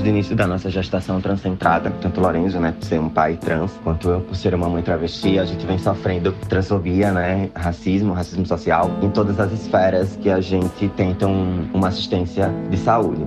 desde o início da nossa gestação transcentrada, tanto Lorenzo, né, por ser um pai trans, quanto eu por ser uma mãe travesti, a gente vem sofrendo transfobia, né, racismo, racismo social, em todas as esferas que a gente tenta um, uma assistência de saúde.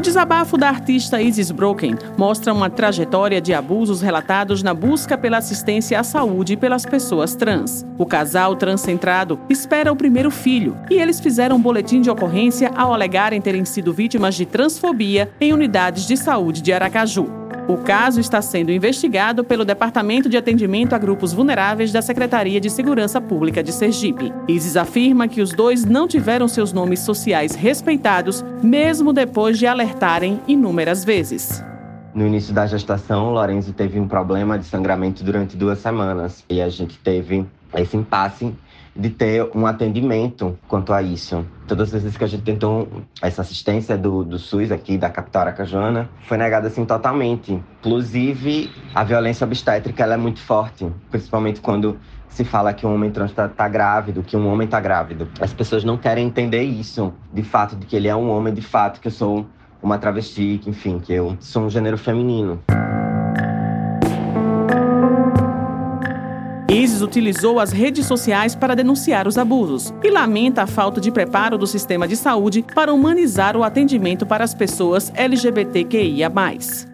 O desabafo da artista Isis Broken mostra uma trajetória de abusos relatados na busca pela assistência à saúde pelas pessoas trans. O casal transcentrado espera o primeiro filho e eles fizeram um boletim de ocorrência ao alegarem terem sido vítimas de transfobia em unidades de saúde de Aracaju. O caso está sendo investigado pelo Departamento de Atendimento a Grupos Vulneráveis da Secretaria de Segurança Pública de Sergipe. Isis afirma que os dois não tiveram seus nomes sociais respeitados, mesmo depois de alertarem inúmeras vezes. No início da gestação, Lorenzo teve um problema de sangramento durante duas semanas e a gente teve esse impasse de ter um atendimento quanto a isso. Todas as vezes que a gente tentou essa assistência do, do SUS aqui, da capital aracajana, foi negada assim totalmente. Inclusive, a violência obstétrica ela é muito forte, principalmente quando se fala que um homem trans está tá grávido, que um homem está grávido. As pessoas não querem entender isso, de fato, de que ele é um homem, de fato, que eu sou uma travesti, que, enfim, que eu sou um gênero feminino. Utilizou as redes sociais para denunciar os abusos e lamenta a falta de preparo do sistema de saúde para humanizar o atendimento para as pessoas LGBTQIA.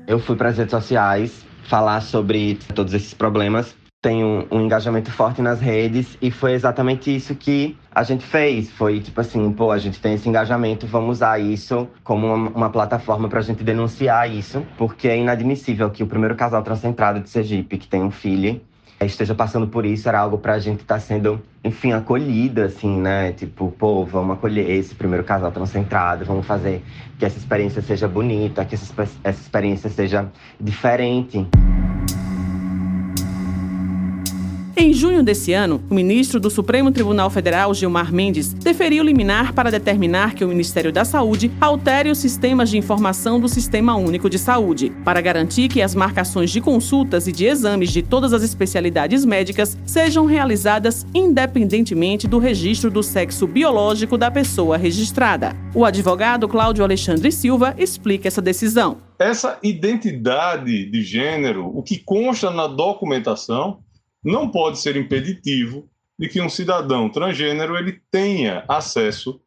Eu fui para as redes sociais falar sobre todos esses problemas tenho um engajamento forte nas redes e foi exatamente isso que a gente fez. Foi tipo assim, pô, a gente tem esse engajamento, vamos usar isso como uma, uma plataforma para a gente denunciar isso, porque é inadmissível que o primeiro casal transcentrado de Sergipe, que tem um filho, esteja passando por isso, era algo pra gente estar tá sendo, enfim, acolhida, assim, né? Tipo, pô, vamos acolher esse primeiro casal transcentrado, vamos fazer que essa experiência seja bonita, que essa, essa experiência seja diferente. Em junho desse ano, o ministro do Supremo Tribunal Federal, Gilmar Mendes, deferiu liminar para determinar que o Ministério da Saúde altere os sistemas de informação do Sistema Único de Saúde, para garantir que as marcações de consultas e de exames de todas as especialidades médicas sejam realizadas independentemente do registro do sexo biológico da pessoa registrada. O advogado Cláudio Alexandre Silva explica essa decisão. Essa identidade de gênero, o que consta na documentação, não pode ser impeditivo de que um cidadão transgênero ele tenha acesso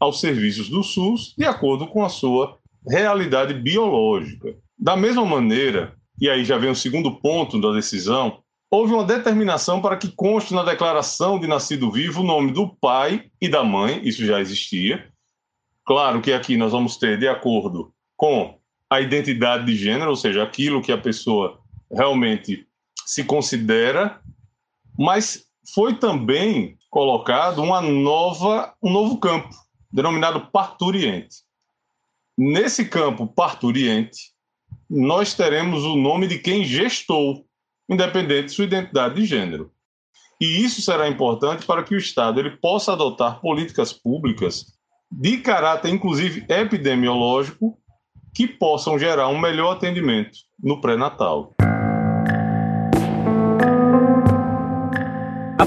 aos serviços do SUS de acordo com a sua realidade biológica. Da mesma maneira, e aí já vem o segundo ponto da decisão, houve uma determinação para que conste na declaração de nascido vivo o nome do pai e da mãe, isso já existia. Claro que aqui nós vamos ter de acordo com a identidade de gênero, ou seja, aquilo que a pessoa realmente se considera, mas foi também colocado uma nova, um novo campo, denominado parturiente. Nesse campo parturiente, nós teremos o nome de quem gestou, independente de sua identidade de gênero. E isso será importante para que o Estado ele possa adotar políticas públicas de caráter, inclusive epidemiológico, que possam gerar um melhor atendimento no pré-natal.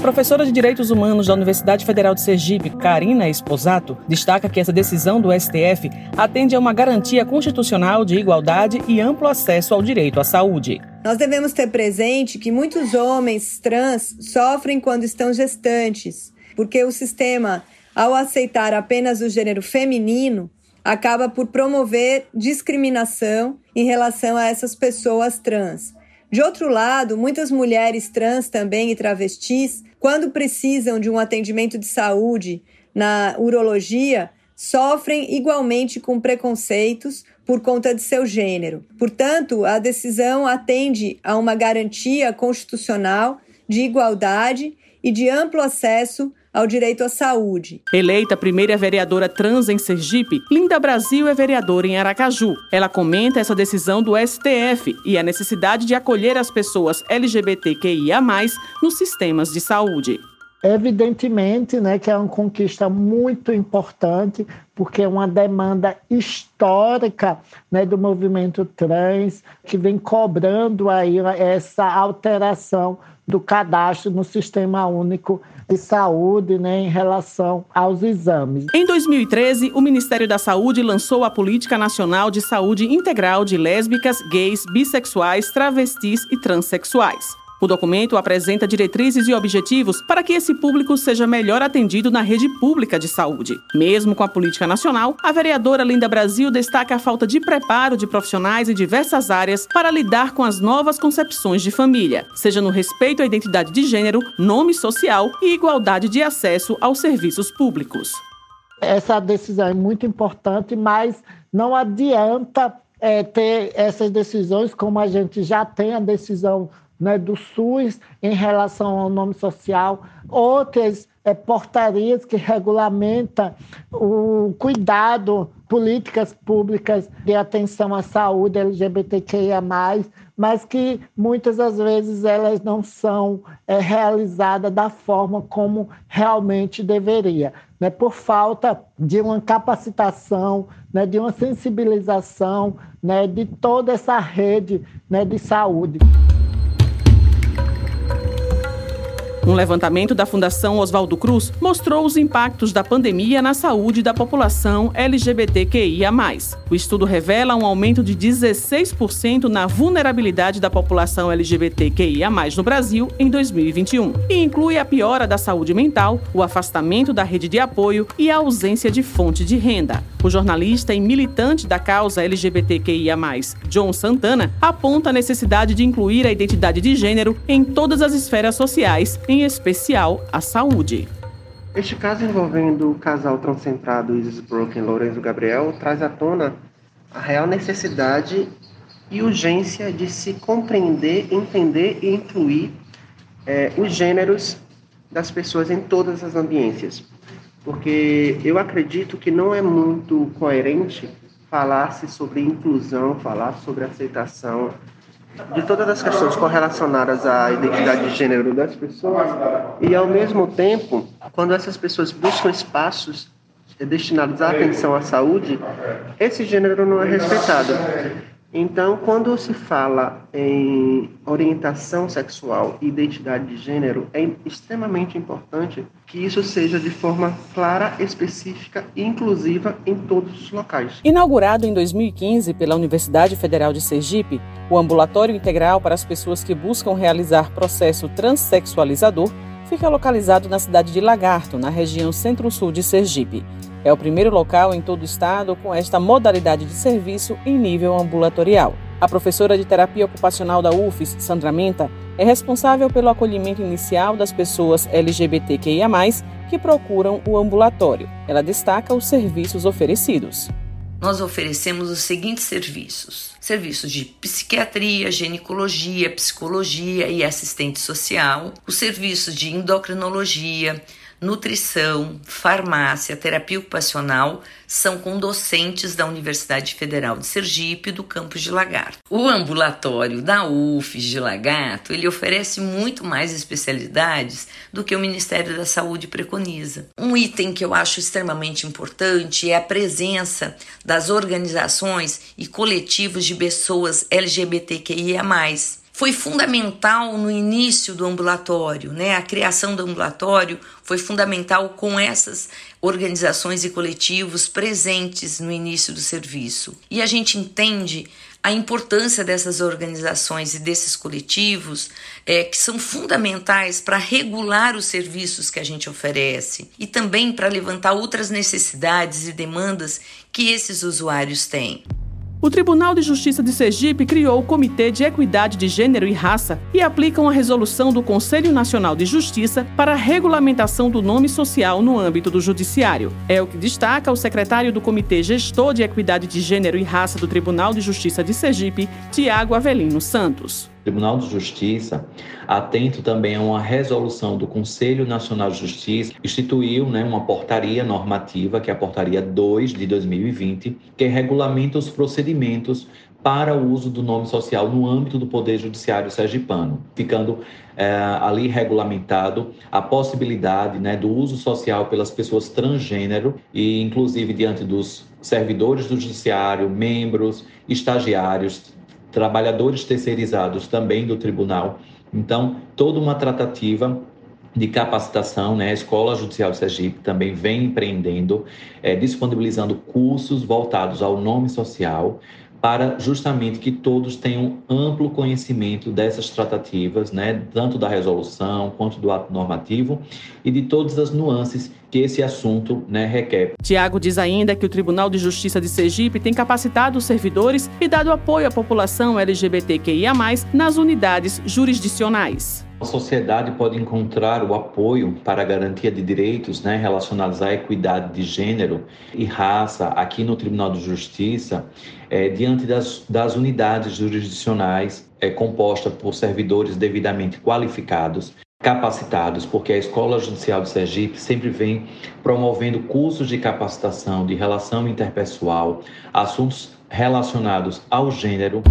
Professora de Direitos Humanos da Universidade Federal de Sergipe, Karina Esposato, destaca que essa decisão do STF atende a uma garantia constitucional de igualdade e amplo acesso ao direito à saúde. Nós devemos ter presente que muitos homens trans sofrem quando estão gestantes, porque o sistema, ao aceitar apenas o gênero feminino, acaba por promover discriminação em relação a essas pessoas trans. De outro lado, muitas mulheres trans também e travestis, quando precisam de um atendimento de saúde na urologia, sofrem igualmente com preconceitos por conta de seu gênero. Portanto, a decisão atende a uma garantia constitucional de igualdade e de amplo acesso ao direito à saúde. Eleita primeira vereadora trans em Sergipe, Linda Brasil é vereadora em Aracaju. Ela comenta essa decisão do STF e a necessidade de acolher as pessoas LGBTQIA+, nos sistemas de saúde. Evidentemente, né, que é uma conquista muito importante, porque é uma demanda histórica né, do movimento trans, que vem cobrando aí essa alteração do cadastro no Sistema Único de Saúde né, em relação aos exames. Em 2013, o Ministério da Saúde lançou a Política Nacional de Saúde Integral de Lésbicas, Gays, Bissexuais, Travestis e Transsexuais. O documento apresenta diretrizes e objetivos para que esse público seja melhor atendido na rede pública de saúde. Mesmo com a política nacional, a vereadora Linda Brasil destaca a falta de preparo de profissionais em diversas áreas para lidar com as novas concepções de família, seja no respeito à identidade de gênero, nome social e igualdade de acesso aos serviços públicos. Essa decisão é muito importante, mas não adianta é, ter essas decisões como a gente já tem a decisão né, do SUS em relação ao nome social, outras é, portarias que regulamentam o cuidado, políticas públicas de atenção à saúde LGBTQIA+, mas que muitas das vezes elas não são é, realizadas da forma como realmente deveria, né, por falta de uma capacitação, né, de uma sensibilização né, de toda essa rede né, de saúde. Um levantamento da Fundação Oswaldo Cruz mostrou os impactos da pandemia na saúde da população LGBTQIA. O estudo revela um aumento de 16% na vulnerabilidade da população LGBTQIA no Brasil em 2021 e inclui a piora da saúde mental, o afastamento da rede de apoio e a ausência de fonte de renda. O jornalista e militante da causa LGBTQIA, John Santana, aponta a necessidade de incluir a identidade de gênero em todas as esferas sociais, em especial a saúde. Este caso envolvendo o casal transcentrado Isis Broken e Lourenço Gabriel traz à tona a real necessidade e urgência de se compreender, entender e incluir é, os gêneros das pessoas em todas as ambiências porque eu acredito que não é muito coerente falar-se sobre inclusão, falar sobre aceitação de todas as questões correlacionadas à identidade de gênero das pessoas e, ao mesmo tempo, quando essas pessoas buscam espaços destinados à atenção à saúde, esse gênero não é respeitado. Então, quando se fala em orientação sexual e identidade de gênero, é extremamente importante que isso seja de forma clara, específica e inclusiva em todos os locais. Inaugurado em 2015 pela Universidade Federal de Sergipe, o Ambulatório Integral para as pessoas que buscam realizar processo transexualizador fica localizado na cidade de Lagarto, na região centro-sul de Sergipe. É o primeiro local em todo o estado com esta modalidade de serviço em nível ambulatorial. A professora de terapia ocupacional da UFES, Sandra Menta, é responsável pelo acolhimento inicial das pessoas LGBTQIA, que procuram o ambulatório. Ela destaca os serviços oferecidos. Nós oferecemos os seguintes serviços: serviços de psiquiatria, ginecologia, psicologia e assistente social, os serviços de endocrinologia, nutrição, farmácia, terapia ocupacional são com docentes da Universidade Federal de Sergipe do campus de Lagarto. O ambulatório da UFES de Lagarto, ele oferece muito mais especialidades do que o Ministério da Saúde preconiza. Um item que eu acho extremamente importante é a presença das organizações e coletivos de pessoas LGBTQIA+, foi fundamental no início do ambulatório, né? A criação do ambulatório foi fundamental com essas organizações e coletivos presentes no início do serviço. E a gente entende a importância dessas organizações e desses coletivos é, que são fundamentais para regular os serviços que a gente oferece e também para levantar outras necessidades e demandas que esses usuários têm. O Tribunal de Justiça de Sergipe criou o Comitê de Equidade de Gênero e Raça e aplica uma resolução do Conselho Nacional de Justiça para a regulamentação do nome social no âmbito do Judiciário. É o que destaca o secretário do Comitê Gestor de Equidade de Gênero e Raça do Tribunal de Justiça de Sergipe, Tiago Avelino Santos. Tribunal de Justiça, atento também a uma resolução do Conselho Nacional de Justiça, instituiu né, uma portaria normativa, que é a Portaria 2 de 2020, que regulamenta os procedimentos para o uso do nome social no âmbito do Poder Judiciário Sergipano, ficando é, ali regulamentado a possibilidade né, do uso social pelas pessoas transgênero e, inclusive, diante dos servidores do Judiciário, membros, estagiários, trabalhadores terceirizados também do tribunal. Então, toda uma tratativa de capacitação, né? A Escola Judicial de Sergipe também vem empreendendo, é, disponibilizando cursos voltados ao nome social, para justamente que todos tenham amplo conhecimento dessas tratativas, né, tanto da resolução quanto do ato normativo e de todas as nuances que esse assunto né, requer. Tiago diz ainda que o Tribunal de Justiça de Sergipe tem capacitado os servidores e dado apoio à população LGBTQIA+, nas unidades jurisdicionais. A sociedade pode encontrar o apoio para a garantia de direitos né, relacionados à equidade de gênero e raça aqui no Tribunal de Justiça, é, diante das, das unidades jurisdicionais é, compostas por servidores devidamente qualificados, capacitados, porque a Escola Judicial de Sergipe sempre vem promovendo cursos de capacitação de relação interpessoal, assuntos relacionados ao gênero.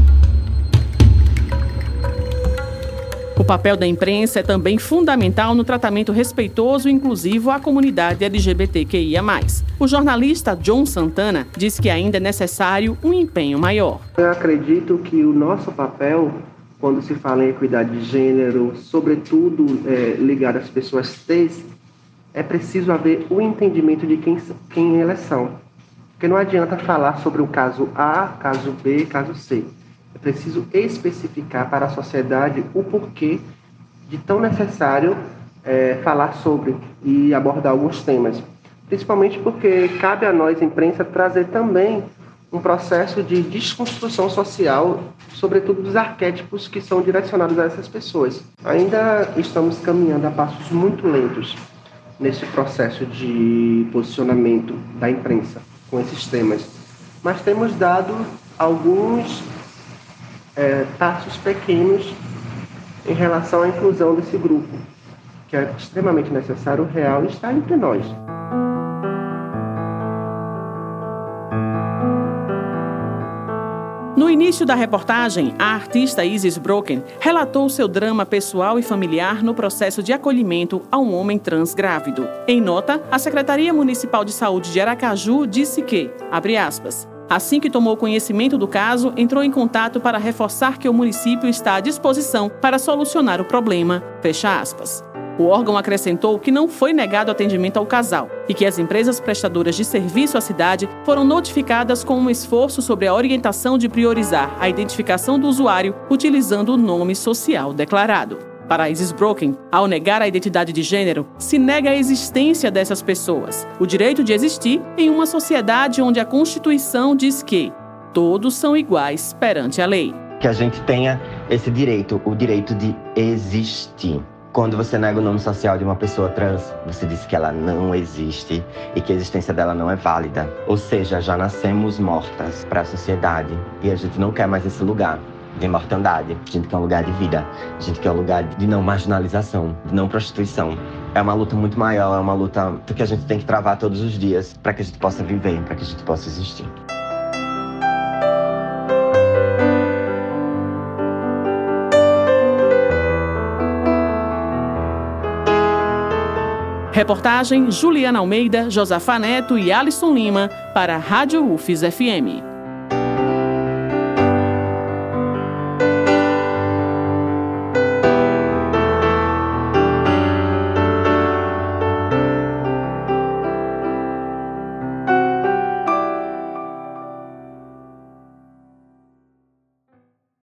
O papel da imprensa é também fundamental no tratamento respeitoso e inclusivo à comunidade LGBTQIA. O jornalista John Santana diz que ainda é necessário um empenho maior. Eu acredito que o nosso papel, quando se fala em equidade de gênero, sobretudo é, ligado às pessoas cis, é preciso haver o um entendimento de quem, quem elas são. Porque não adianta falar sobre o caso A, caso B, caso C é preciso especificar para a sociedade o porquê de tão necessário é, falar sobre e abordar alguns temas. Principalmente porque cabe a nós, imprensa, trazer também um processo de desconstrução social, sobretudo dos arquétipos que são direcionados a essas pessoas. Ainda estamos caminhando a passos muito lentos nesse processo de posicionamento da imprensa com esses temas, mas temos dado alguns é, passos pequenos em relação à inclusão desse grupo, que é extremamente necessário, real está entre nós. No início da reportagem, a artista Isis Broken relatou seu drama pessoal e familiar no processo de acolhimento a um homem trans grávido. Em nota, a Secretaria Municipal de Saúde de Aracaju disse que, abre aspas, Assim que tomou conhecimento do caso, entrou em contato para reforçar que o município está à disposição para solucionar o problema. Fecha aspas. O órgão acrescentou que não foi negado atendimento ao casal e que as empresas prestadoras de serviço à cidade foram notificadas com um esforço sobre a orientação de priorizar a identificação do usuário utilizando o nome social declarado. Para Isis Broken, ao negar a identidade de gênero, se nega a existência dessas pessoas, o direito de existir em uma sociedade onde a Constituição diz que todos são iguais perante a lei. Que a gente tenha esse direito, o direito de existir. Quando você nega o nome social de uma pessoa trans, você diz que ela não existe e que a existência dela não é válida. Ou seja, já nascemos mortas para a sociedade e a gente não quer mais esse lugar de mortandade. A gente quer um lugar de vida. A gente quer um lugar de não marginalização, de não prostituição. É uma luta muito maior, é uma luta que a gente tem que travar todos os dias para que a gente possa viver, para que a gente possa existir. Reportagem Juliana Almeida, Josafá Neto e Alisson Lima para a Rádio UFES FM.